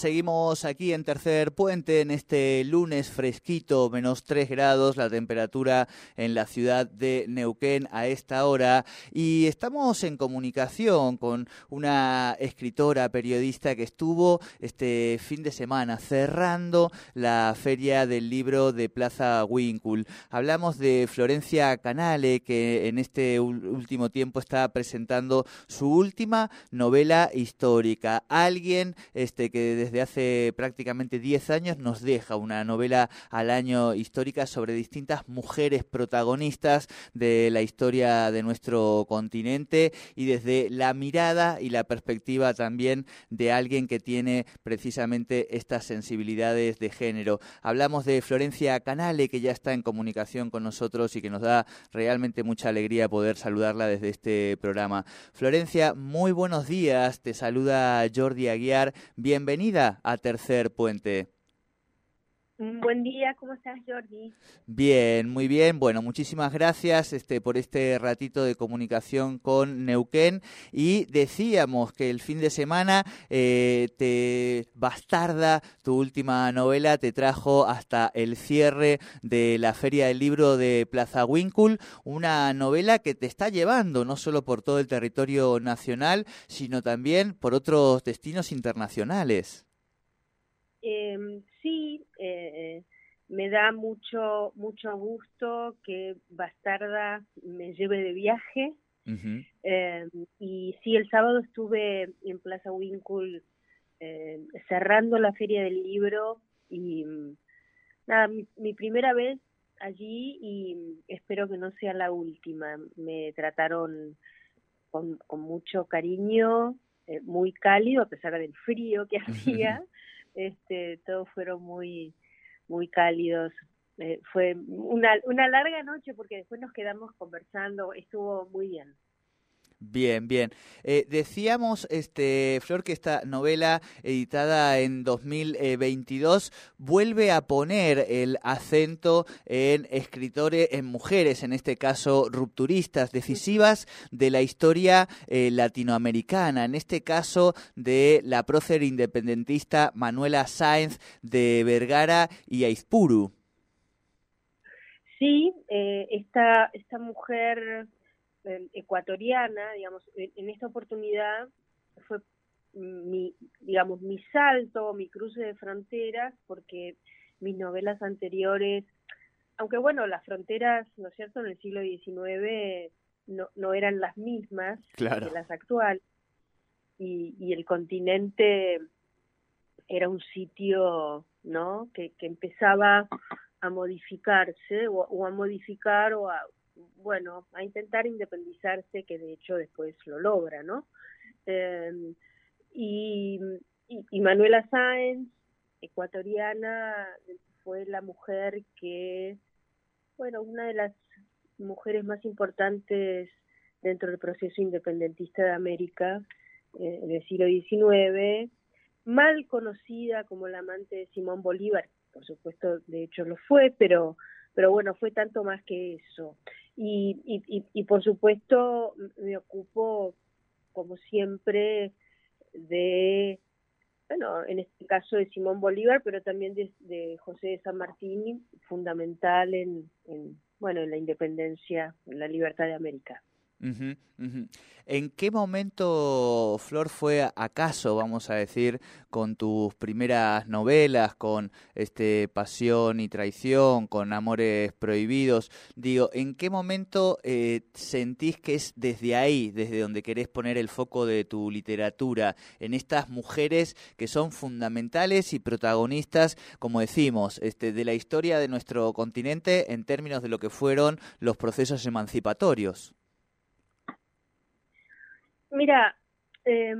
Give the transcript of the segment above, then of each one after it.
seguimos aquí en Tercer Puente en este lunes fresquito, menos 3 grados, la temperatura en la ciudad de Neuquén a esta hora. Y estamos en comunicación con una escritora, periodista que estuvo este fin de semana cerrando la feria del libro de Plaza Winkle. Hablamos de Florencia Canale, que en este último tiempo está presentando su última novela histórica. Alguien este, que desde hace prácticamente 10 años nos deja una novela al año histórica sobre distintas mujeres protagonistas de la historia de nuestro continente y desde la mirada y la perspectiva también de alguien que tiene precisamente estas sensibilidades de género. Hablamos de Florencia Canale, que ya está en comunicación con nosotros y que nos da realmente mucha alegría poder saludarla desde este programa. Florencia, muy buenos días. Te saluda Jordi Aguiar. Bienvenida a Tercer Puente. Buen día, ¿cómo estás, Jordi? Bien, muy bien. Bueno, muchísimas gracias este, por este ratito de comunicación con Neuquén. Y decíamos que el fin de semana eh, te Bastarda, tu última novela, te trajo hasta el cierre de la Feria del Libro de Plaza Winkle, una novela que te está llevando no solo por todo el territorio nacional, sino también por otros destinos internacionales. Eh, sí, eh, me da mucho mucho gusto que Bastarda me lleve de viaje. eh, y sí, el sábado estuve en Plaza Winkle eh, cerrando la feria del libro y nada, mi, mi, primera vez allí y espero que no sea la última. Me trataron con, con mucho cariño, eh, muy cálido a pesar del frío que hacía este, todos fueron muy, muy cálidos. Eh, fue una, una larga noche porque después nos quedamos conversando, estuvo muy bien. Bien, bien. Eh, decíamos, este, Flor, que esta novela editada en 2022 vuelve a poner el acento en escritores, en mujeres, en este caso rupturistas, decisivas de la historia eh, latinoamericana, en este caso de la prócer independentista Manuela Sáenz de Vergara y Aispuru. Sí, eh, esta, esta mujer ecuatoriana, digamos, en, esta oportunidad fue mi, digamos, mi salto, mi cruce de fronteras, porque mis novelas anteriores, aunque bueno, las fronteras, ¿no es cierto?, en el siglo XIX no, no eran las mismas que las actuales, y, y el continente era un sitio, ¿no?, que, que empezaba a modificarse o, o a modificar o a, bueno, a intentar independizarse, que de hecho después lo logra, ¿no? Eh, y, y, Manuela Sáenz, ecuatoriana, fue la mujer que, bueno, una de las mujeres más importantes dentro del proceso independentista de América eh, del siglo XIX, mal conocida como la amante de Simón Bolívar, por supuesto, de hecho lo fue, pero, pero bueno, fue tanto más que eso. Y, y, y, por supuesto me ocupo, como siempre, de, bueno, en este caso de Simón Bolívar, pero también de, de José de San Martín, fundamental en, en, bueno, en la independencia, en la libertad de América. ¿En qué momento, Flor, fue acaso, vamos a decir, con tus primeras novelas, con este Pasión y Traición, con Amores Prohibidos? Digo, ¿en qué momento eh, sentís que es desde ahí, desde donde querés poner el foco de tu literatura, en estas mujeres que son fundamentales y protagonistas, como decimos, este, de la historia de nuestro continente en términos de lo que fueron los procesos emancipatorios? Mira, eh,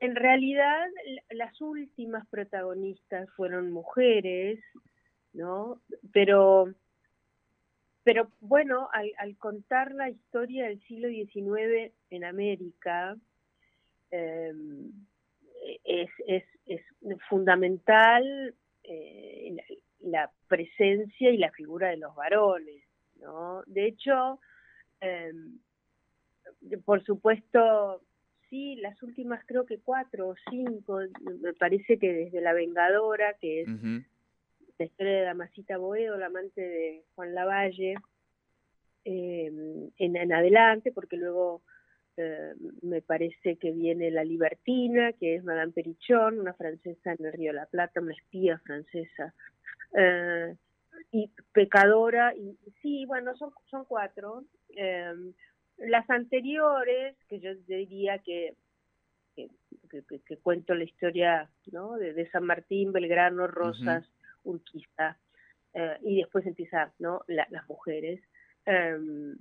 en realidad las últimas protagonistas fueron mujeres, ¿no? Pero, pero bueno, al, contar la historia del siglo XIX en América, eh, es, fundamental eh, la, presencia y la figura de los varones, ¿no? De hecho, eh, por supuesto, sí, las últimas creo que cuatro o cinco, me parece que desde La Vengadora, que es la historia de Damasita Boedo, la amante de Juan Lavalle, em, en, adelante, porque luego eh, me parece que viene La Libertina, que es Madame Perichón, una francesa en el Río de la Plata, una espía francesa. Eh, y pecadora, y sí, bueno, son, son cuatro. Em, las anteriores, que yo diría que, que, cuento la historia ¿no? de, San Martín, Belgrano, Rosas, Urquiza, eh, y después empieza ¿no? las mujeres. Em,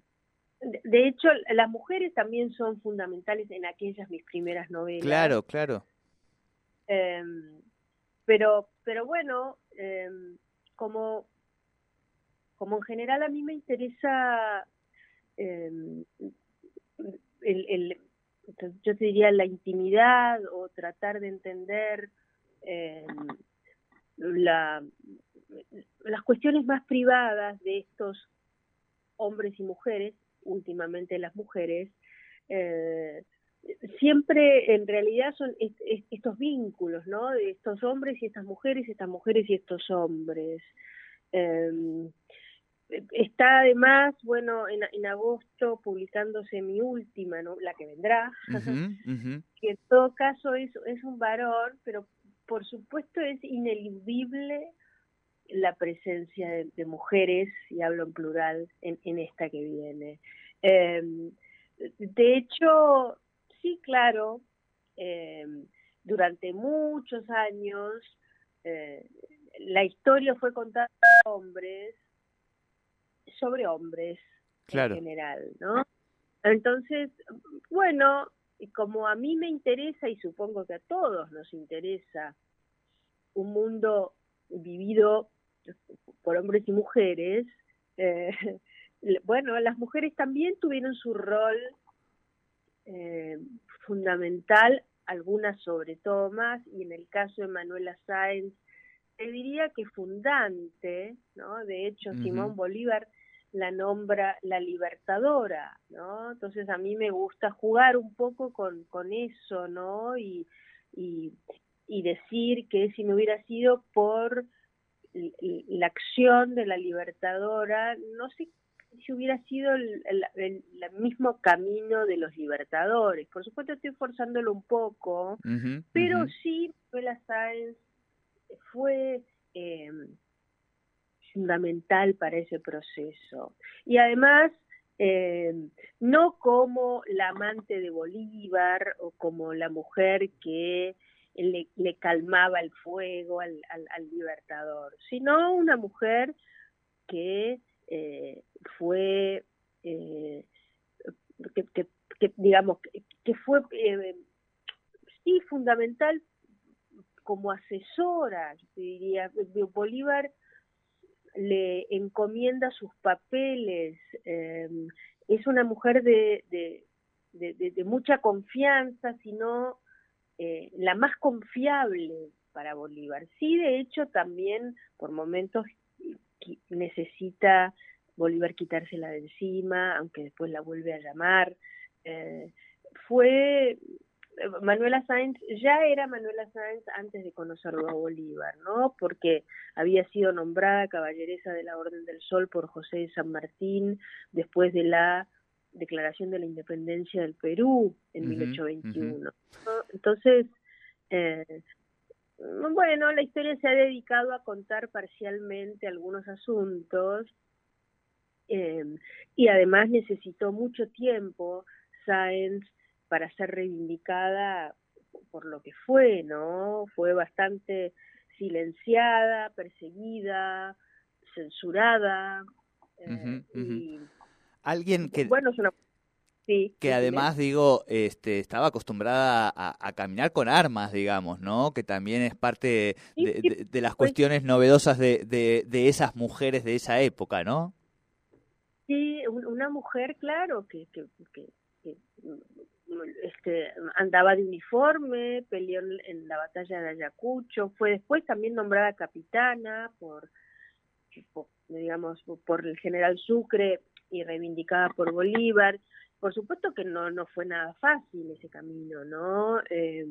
de hecho, las mujeres también son fundamentales en aquellas mis primeras novelas. Claro, claro. Em, pero, pero bueno, em, como, como en general a mí me interesa Em, el, yo te diría la intimidad o tratar de entender em, la, las cuestiones más privadas de estos hombres y mujeres, últimamente las mujeres, eh, siempre en realidad son estos vínculos, ¿no? De estos hombres y estas mujeres, estas mujeres y estos hombres. Eh, Está además, bueno, en, en, agosto publicándose mi última, ¿no? la que vendrá, que en todo caso es, es un varón, pero por supuesto es ineludible la presencia de, mujeres, y hablo en plural, en, en esta que viene. Em, de hecho, sí, claro, em, durante muchos años eh, la historia fue contada a hombres, sobre hombres en general, ¿no? Entonces, bueno, como a mí me interesa y supongo que a todos nos interesa un mundo vivido por hombres y mujeres, eh, bueno, las mujeres también tuvieron su rol eh, fundamental, algunas sobre todo más, y en el caso de Manuela Sáenz, te diría que fundante, ¿no? De hecho, Simón Bolívar la nombra la libertadora, ¿no? Entonces a mí me gusta jugar un poco con, con eso, ¿no? Y, y, decir que si no hubiera sido por la acción de la libertadora, no sé si hubiera sido el, el, mismo camino de los libertadores. Por supuesto estoy forzándolo un poco, pero sí Manuela Sáenz fue... Eh, fundamental para ese proceso. Y además, eh, no como la amante de Bolívar o como la mujer que le, calmaba el fuego al, libertador, sino una mujer que eh, fue, eh, que, digamos, que, fue sí fundamental como asesora, diría, Bolívar le encomienda sus papeles, em, es una mujer de, de, mucha confianza, sino eh, la más confiable para Bolívar. Sí, de hecho, también por momentos necesita Bolívar quitársela de encima, aunque después la vuelve a llamar. Eh, fue Manuela Sáenz ya era Manuela Sáenz antes de conocerlo a Bolívar, ¿no? Porque había sido nombrada caballeresa de la Orden del Sol por José de San Martín después de la declaración de la independencia del Perú en 1821. Entonces, eh, bueno, la historia se ha dedicado a contar parcialmente algunos asuntos eh, y además necesitó mucho tiempo Sáenz para ser reivindicada por lo que fue, ¿no? Fue bastante silenciada, perseguida, censurada. Eh, y, Alguien que... Bueno, es una que además, digo, este, estaba acostumbrada a, caminar con armas, digamos, ¿no? Que también es parte de, las cuestiones novedosas de, de, esas mujeres de esa época, ¿no? Sí, una mujer, claro, que, que, este, andaba de uniforme, peleó en la batalla de Ayacucho, fue después también nombrada capitana por, por digamos, por el general Sucre y reivindicada por Bolívar por supuesto que no, no fue nada fácil ese camino, ¿no? Eh,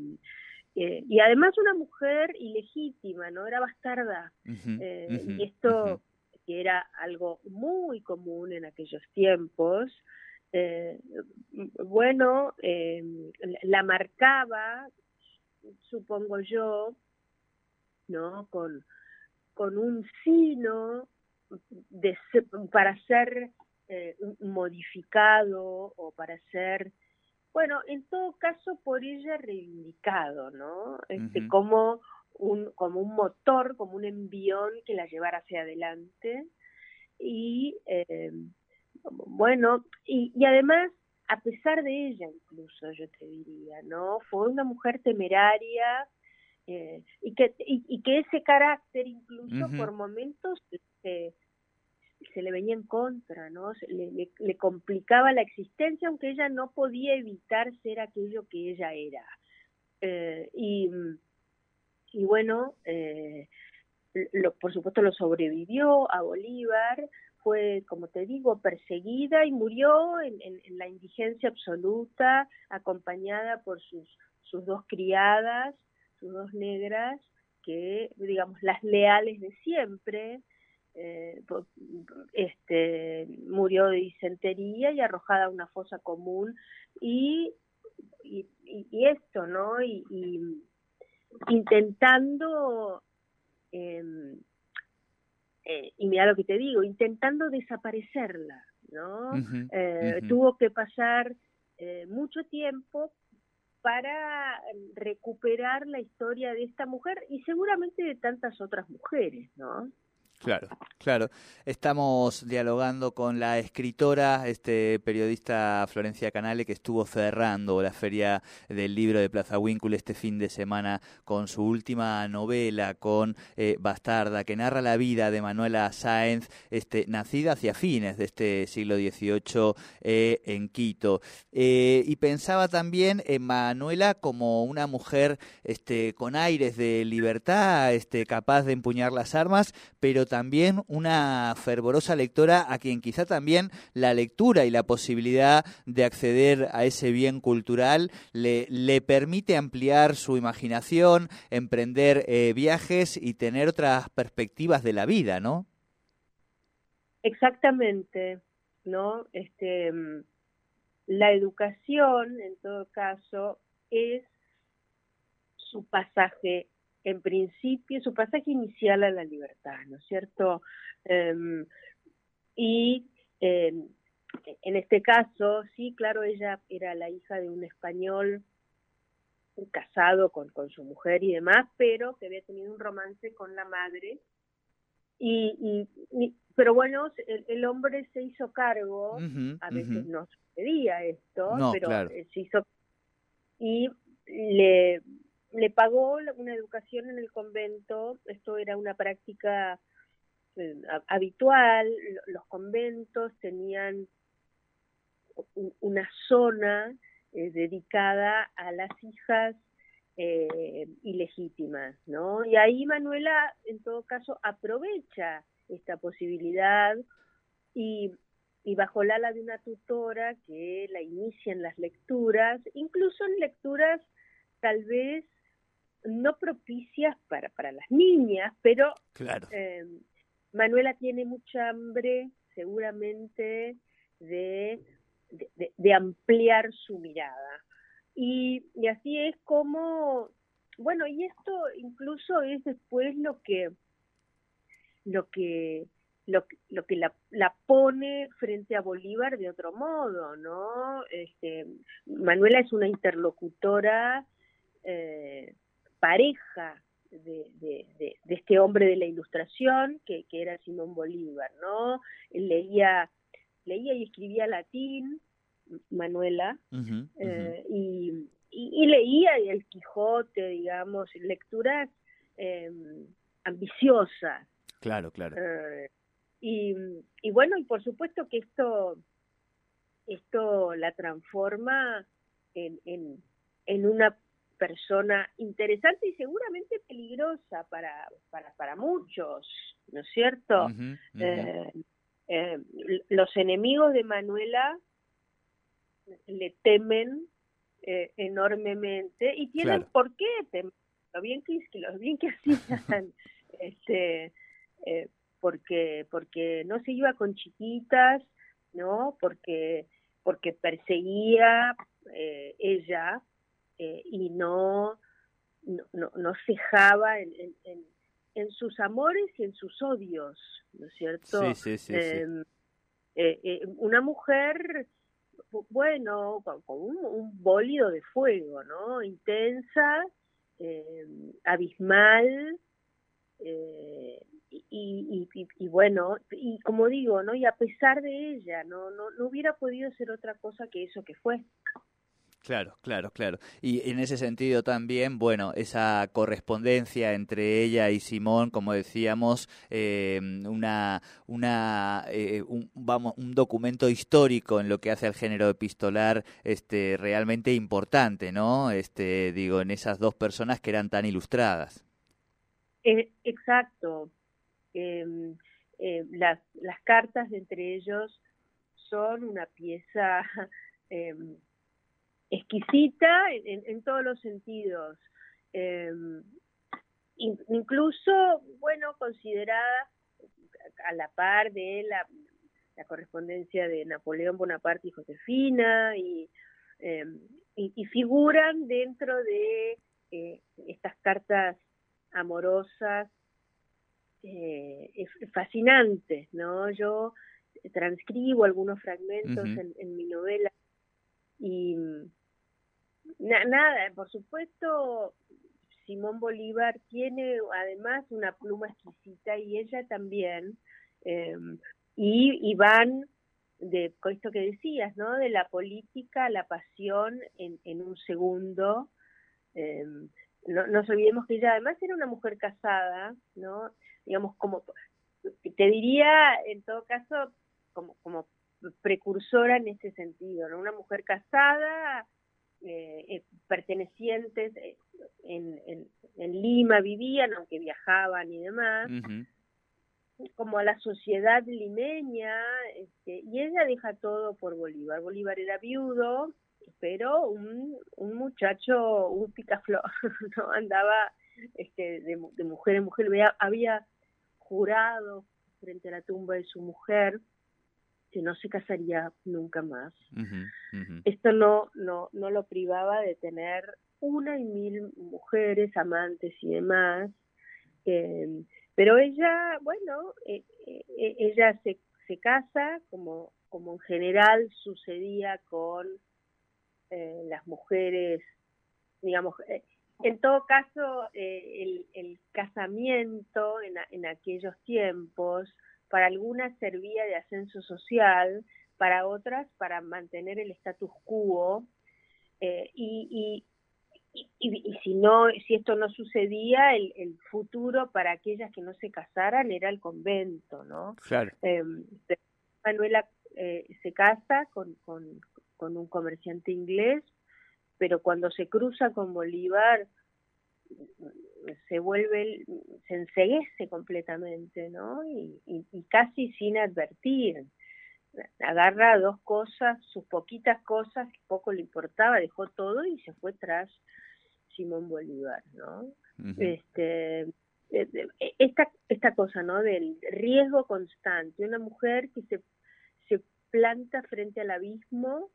eh, y además una mujer ilegítima, ¿no? Era bastarda. Eh, y esto, que era algo muy común en aquellos tiempos, bueno, la marcaba, supongo yo, ¿no? Con, con un sino de, para ser eh, modificado o para ser, bueno, en todo caso por ella reivindicado, ¿no? Este, como un, como un motor, como un envión que la llevara hacia adelante. Y eh, bueno, y, y además, a pesar de ella incluso, yo te diría, ¿no? Fue una mujer temeraria, eh, y, que, y, que ese carácter incluso por momentos se le venía en contra, ¿no? le, le, complicaba la existencia, aunque ella no podía evitar ser aquello que ella era. Eh, y, y bueno, eh, lo, por supuesto lo sobrevivió a Bolívar, fue, como te digo, perseguida y murió en, la indigencia absoluta, acompañada por sus, sus dos criadas, sus dos negras, que, digamos, las leales de siempre, eh, este, murió de disentería y arrojada a una fosa común y, y, esto, ¿no? Y, intentando, em, eh, y mira lo que te digo, intentando desaparecerla, ¿no? Eh, tuvo que pasar eh, mucho tiempo para recuperar la historia de esta mujer y seguramente de tantas otras mujeres, ¿no? Claro, claro. Estamos dialogando con la escritora, este periodista Florencia Canale, que estuvo cerrando la feria del libro de Plaza Winkle este fin de semana con su última novela, con eh, Bastarda, que narra la vida de Manuela Sáenz, este, nacida hacia fines de este siglo XVIII eh, en Quito. Eh, y pensaba también en Manuela como una mujer este, con aires de libertad, este, capaz de empuñar las armas, pero también una fervorosa lectora a quien quizá también la lectura y la posibilidad de acceder a ese bien cultural le, permite ampliar su imaginación, emprender eh, viajes y tener otras perspectivas de la vida, ¿no? Exactamente, ¿no? Este, la educación, en todo caso, es su pasaje en principio, su pasaje inicial a la libertad, ¿no es cierto? Em, y em, en este caso, sí, claro, ella era la hija de un español casado con, con su mujer y demás, pero que había tenido un romance con la madre. Y, y, pero bueno, el, hombre se hizo cargo, a veces no sucedía esto, pero se hizo y le le pagó una educación en el convento, esto era una práctica eh, habitual, los conventos tenían una zona eh, dedicada a las hijas eh, ilegítimas, ¿no? Y ahí Manuela, en todo caso, aprovecha esta posibilidad y, y bajo la ala de una tutora que la inicia en las lecturas, incluso en lecturas tal vez no propicias para, para las niñas, pero eh, Manuela tiene mucha hambre seguramente de de, ampliar su mirada. Y, y, así es como, bueno, y esto incluso es después lo que, lo que, lo, lo que la, la, pone frente a Bolívar de otro modo, ¿no? Este, Manuela es una interlocutora eh, pareja de, de, de, este hombre de la ilustración que, que era Simón Bolívar, ¿no? Él leía, leía y escribía latín, Manuela, eh, y, y, leía el Quijote, digamos, lecturas eh, ambiciosas. Claro, claro. Eh, y, y bueno, y por supuesto que esto, esto la transforma en, en, en una persona interesante y seguramente peligrosa para, para, para muchos, ¿no es cierto? Eh, eh, los enemigos de Manuela le temen eh, enormemente y tienen por qué temer, lo bien que, lo bien que hacían, este, porque, porque no se iba con chiquitas, ¿no? Porque, porque perseguía ella eh, y no, no, no, cejaba en, en, en, sus amores y en sus odios, ¿no es cierto? Sí, sí, sí, em, eh, eh, una mujer, bueno, con, un, un, bólido de fuego, ¿no? Intensa, em, abismal, y, y, y, y, bueno, y como digo, ¿no? Y a pesar de ella, no, no, no hubiera podido ser otra cosa que eso que fue. Claro, claro, claro. Y en ese sentido también, bueno, esa correspondencia entre ella y Simón, como decíamos, eh, una, una, eh, un, vamos, un documento histórico en lo que hace al género epistolar, este, realmente importante, ¿no? Este, digo, en esas dos personas que eran tan ilustradas. Eh, exacto. Em, las, las cartas entre ellos son una pieza em, exquisita en, en todos los sentidos. Eh, incluso, bueno, considerada a la par de la, la correspondencia de Napoleón Bonaparte y Josefina, y, eh, y, figuran dentro de eh, estas cartas amorosas eh, fascinantes, ¿no? Yo transcribo algunos fragmentos en, en, mi novela y, nada, por supuesto, Simón Bolívar tiene además una pluma exquisita y ella también. Eh, y, van de esto que decías, ¿no? De la política a la pasión en, en un segundo. Eh, no nos olvidemos que ella además era una mujer casada, ¿no? Digamos, como, te diría en todo caso, como, como precursora en ese sentido, ¿no? Una mujer casada, eh, eh, pertenecientes eh, en, en, Lima vivían, aunque viajaban y demás, como a la sociedad limeña, este, y ella deja todo por Bolívar. Bolívar era viudo, pero un, un muchacho, un picaflor, ¿no? andaba este, de, de mujer en mujer, había, había jurado frente a la tumba de su mujer que no se casaría nunca más. Esto no, no, no lo privaba de tener una y mil mujeres, amantes y demás. Eh, pero ella, bueno, eh, eh, ella se, se casa como, como en general sucedía con las mujeres, digamos, en todo caso, el, el, casamiento en, en aquellos tiempos para algunas servía de ascenso social, para otras para mantener el status quo, eh, y, y, y, si no, si esto no sucedía, el, el, futuro para aquellas que no se casaran era el convento, ¿no? Claro. Eh, Manuela eh, se casa con, con, con un comerciante inglés, pero cuando se cruza con Bolívar, se vuelve, se enseguece completamente, ¿no? Y, y, casi sin advertir. Agarra dos cosas, sus poquitas cosas, que poco le importaba, dejó todo y se fue tras Simón Bolívar, ¿no? Este eh, esta esta cosa, ¿no? Del riesgo constante, una mujer que se se planta frente al abismo,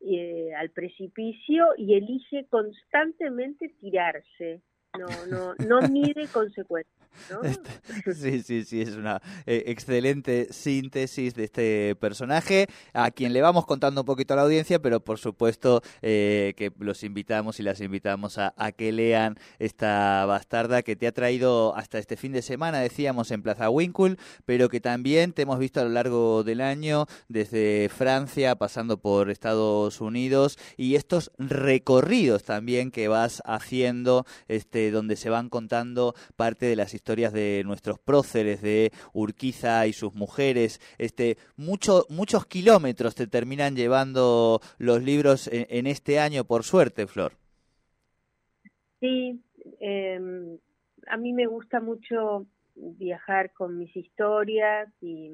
eh, al precipicio, y elige constantemente tirarse. No, no, no mide consecuencias. Este, sí, sí, sí, es una eh, excelente síntesis de este personaje, a quien le vamos contando un poquito a la audiencia, pero por supuesto eh, que los invitamos y las invitamos a, que lean esta bastarda que te ha traído hasta este fin de semana, decíamos, en Plaza Winkle, pero que también te hemos visto a lo largo del año, desde Francia, pasando por Estados Unidos, y estos recorridos también que vas haciendo, este, donde se van contando parte de las historias historias de nuestros próceres, de Urquiza y sus mujeres. Este, mucho, muchos kilómetros te terminan llevando los libros en, este año, por suerte, Flor. Sí, em, a mí me gusta mucho viajar con mis historias y,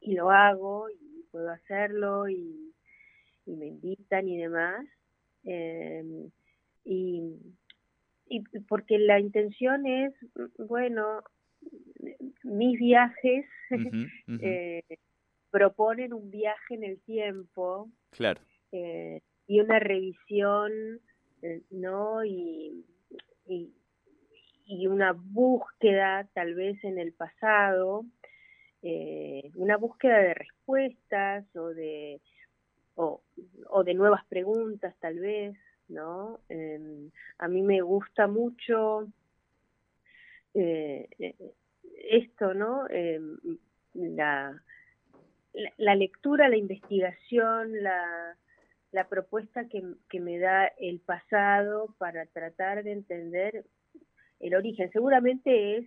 y lo hago y puedo hacerlo y, me invitan y demás. Em, y y porque la intención es, bueno, mis viajes eh, proponen un viaje en el tiempo. Claro. Eh, y una revisión, eh, ¿no? Y, y, una búsqueda tal vez en el pasado, una búsqueda de respuestas o de, o, o de nuevas preguntas tal vez. ¿no? Em, a mí me gusta mucho eh, eh, esto, ¿no? Em, la, la, lectura, la investigación, la, la propuesta que, que, me da el pasado para tratar de entender el origen. Seguramente es,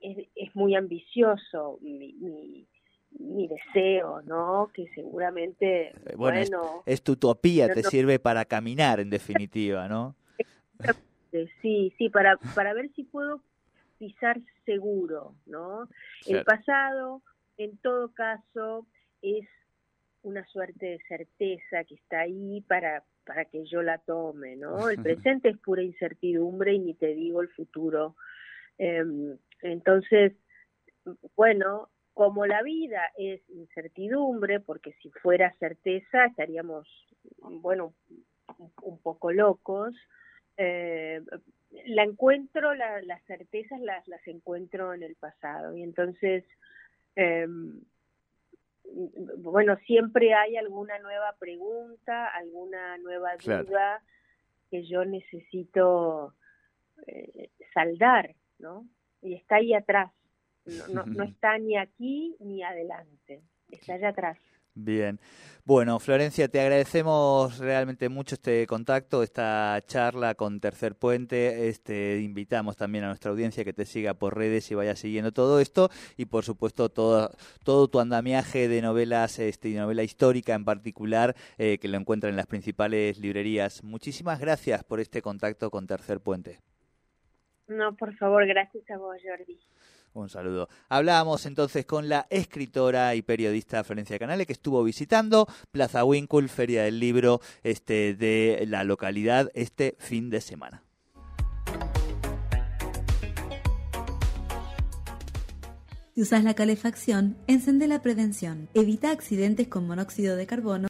es, es muy ambicioso mi, mi deseo, ¿no? Que seguramente, eh, bueno, es, tu utopía, te sirve para caminar, en definitiva, ¿no? Sí, sí, para, para ver si puedo pisar seguro, ¿no? El pasado, en todo caso, es una suerte de certeza que está ahí para, para que yo la tome, ¿no? El presente es pura incertidumbre y ni te digo el futuro. Em, entonces, bueno, como la vida es incertidumbre, porque si fuera certeza estaríamos, bueno, un poco locos, eh, la encuentro, las certezas las, las encuentro en el pasado. Y entonces, em, bueno, siempre hay alguna nueva pregunta, alguna nueva duda que yo necesito eh, saldar, ¿no? Y está ahí atrás no, no, está ni aquí ni adelante, está allá atrás. Bien. Bueno, Florencia, te agradecemos realmente mucho este contacto, esta charla con Tercer Puente. Este, invitamos también a nuestra audiencia que te siga por redes y vaya siguiendo todo esto. Y por supuesto, todo, todo tu andamiaje de novelas este, novela histórica en particular, eh, que lo encuentran en las principales librerías. Muchísimas gracias por este contacto con Tercer Puente. No, por favor, gracias a vos, Jordi. Un saludo. Hablábamos entonces con la escritora y periodista Florencia Canale que estuvo visitando Plaza Winkle, Feria del Libro este, de la localidad este fin de semana. Si usas la calefacción, encende la prevención. Evita accidentes con monóxido de carbono